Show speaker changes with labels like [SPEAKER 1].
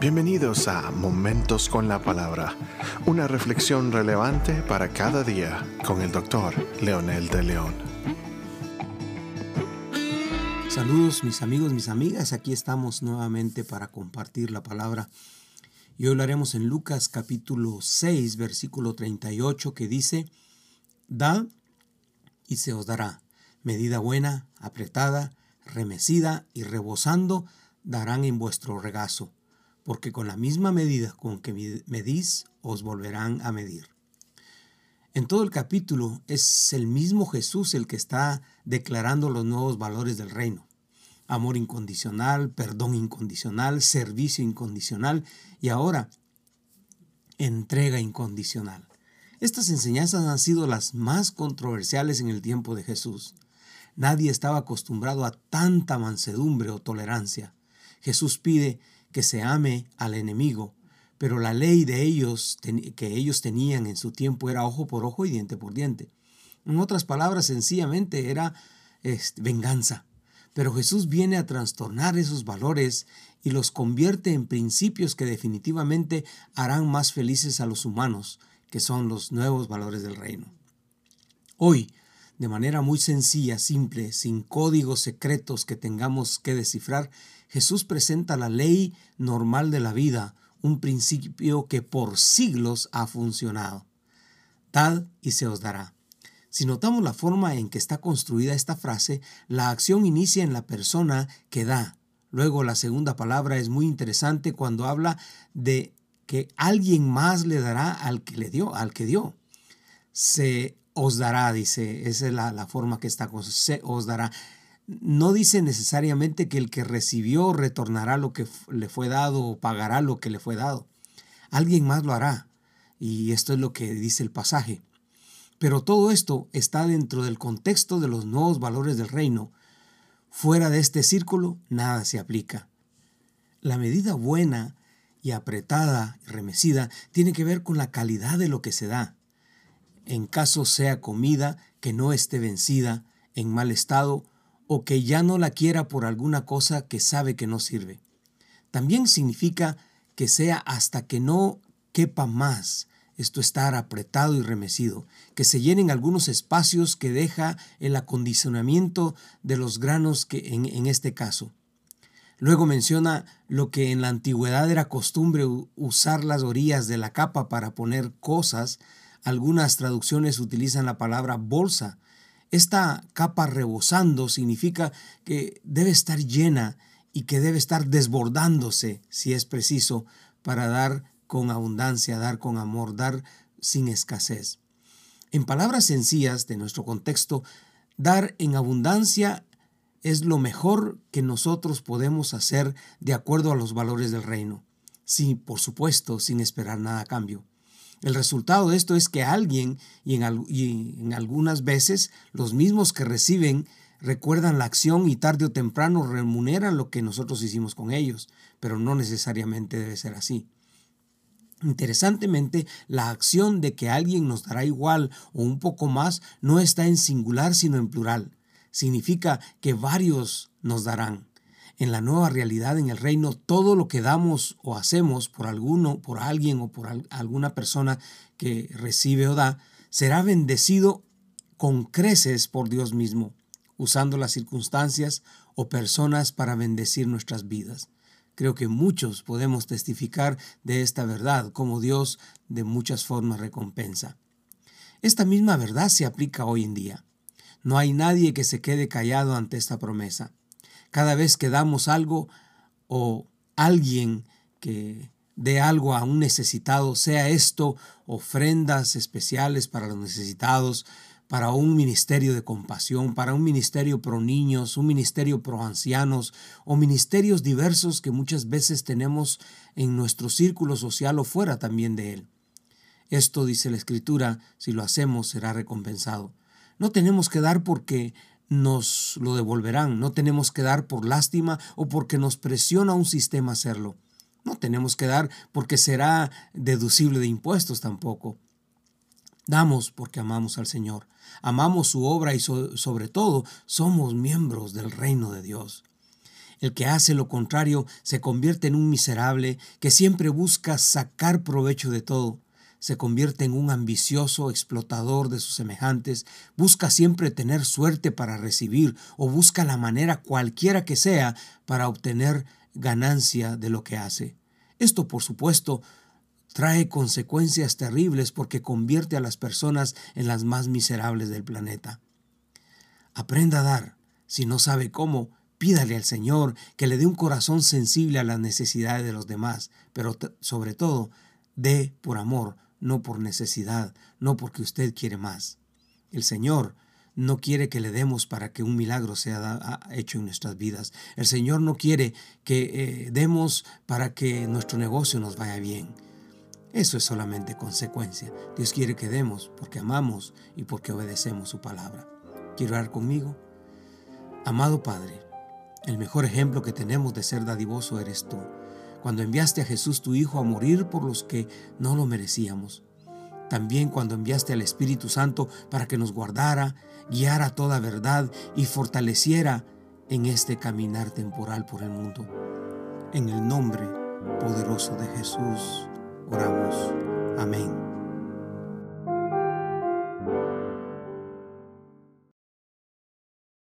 [SPEAKER 1] Bienvenidos a Momentos con la Palabra, una reflexión relevante para cada día con el doctor Leonel de León.
[SPEAKER 2] Saludos mis amigos, mis amigas, aquí estamos nuevamente para compartir la palabra. Y hoy hablaremos en Lucas capítulo 6, versículo 38, que dice, Da y se os dará, medida buena, apretada, remecida y rebosando, darán en vuestro regazo porque con la misma medida con que medís, os volverán a medir. En todo el capítulo es el mismo Jesús el que está declarando los nuevos valores del reino. Amor incondicional, perdón incondicional, servicio incondicional y ahora entrega incondicional. Estas enseñanzas han sido las más controversiales en el tiempo de Jesús. Nadie estaba acostumbrado a tanta mansedumbre o tolerancia. Jesús pide que se ame al enemigo, pero la ley de ellos que ellos tenían en su tiempo era ojo por ojo y diente por diente. En otras palabras, sencillamente era venganza. Pero Jesús viene a trastornar esos valores y los convierte en principios que definitivamente harán más felices a los humanos, que son los nuevos valores del reino. Hoy, de manera muy sencilla, simple, sin códigos secretos que tengamos que descifrar, Jesús presenta la ley normal de la vida, un principio que por siglos ha funcionado. Dad y se os dará. Si notamos la forma en que está construida esta frase, la acción inicia en la persona que da. Luego la segunda palabra es muy interesante cuando habla de que alguien más le dará al que le dio, al que dio. Se os dará, dice, esa es la, forma que está, se os dará no dice necesariamente que el que recibió retornará lo que le fue dado o pagará lo que le fue dado. Alguien más lo hará. Y esto es lo que dice el pasaje. Pero todo esto está dentro del contexto de los nuevos valores del reino. Fuera de este círculo, nada se aplica. La medida buena y apretada y remecida tiene que ver con la calidad de lo que se da. En caso sea comida que no esté vencida, en mal estado o que ya no la quiera por alguna cosa que sabe que no sirve. También significa que sea hasta que no quepa más, esto estar apretado y remecido, que se llenen algunos espacios que deja el acondicionamiento de los granos que en, en este caso. Luego menciona lo que en la antigüedad era costumbre usar las orillas de la capa para poner cosas. Algunas traducciones utilizan la palabra bolsa esta capa rebosando significa que debe estar llena y que debe estar desbordándose, si es preciso, para dar con abundancia, dar con amor, dar sin escasez. En palabras sencillas de nuestro contexto, dar en abundancia es lo mejor que nosotros podemos hacer de acuerdo a los valores del reino. Sí, por supuesto, sin esperar nada a cambio. El resultado de esto es que alguien, y en, algunas veces los mismos que reciben, recuerdan la acción y tarde o temprano remuneran lo que nosotros hicimos con ellos, pero no necesariamente debe ser así. Interesantemente, la acción de que alguien nos dará igual o un poco más no está en singular sino en plural. Significa que varios nos darán en la nueva realidad en el reino, todo lo que damos o hacemos por alguno, por alguien o por alguna persona que recibe o da, será bendecido con creces por Dios mismo, usando las circunstancias o personas para bendecir nuestras vidas. Creo que muchos podemos testificar de esta verdad, como Dios de muchas formas recompensa. Esta misma verdad se aplica hoy en día. No hay nadie que se quede callado ante esta promesa cada vez que damos algo o alguien que dé algo a un necesitado, sea esto ofrendas especiales para los necesitados, para un ministerio de compasión, para un ministerio pro niños, un ministerio pro ancianos o ministerios diversos que muchas veces tenemos en nuestro círculo social o fuera también de él. Esto, dice la Escritura, si lo hacemos será recompensado. No tenemos que dar porque nos lo devolverán. No tenemos que dar por lástima o porque nos presiona un sistema hacerlo. No tenemos que dar porque será deducible de impuestos tampoco. Damos porque amamos al Señor, amamos su obra y sobre todo somos miembros del reino de Dios. El que hace lo contrario se convierte en un miserable que siempre busca sacar provecho de todo. Se convierte en un ambicioso explotador de sus semejantes, busca siempre tener suerte para recibir o busca la manera cualquiera que sea para obtener ganancia de lo que hace. Esto, por supuesto, trae consecuencias terribles porque convierte a las personas en las más miserables del planeta. Aprenda a dar. Si no sabe cómo, pídale al Señor que le dé un corazón sensible a las necesidades de los demás, pero sobre todo, dé por amor, no por necesidad, no porque usted quiere más. El Señor no quiere que le demos para que un milagro sea hecho en nuestras vidas. El Señor no quiere que eh, demos para que nuestro negocio nos vaya bien. Eso es solamente consecuencia. Dios quiere que demos porque amamos y porque obedecemos su palabra. ¿Quiero orar conmigo? Amado Padre, el mejor ejemplo que tenemos de ser dadivoso eres tú, cuando enviaste a Jesús tu Hijo a morir por los que no lo merecíamos. También cuando enviaste al Espíritu Santo para que nos guardara, guiara toda verdad y fortaleciera en este caminar temporal por el mundo. En el nombre poderoso de Jesús oramos.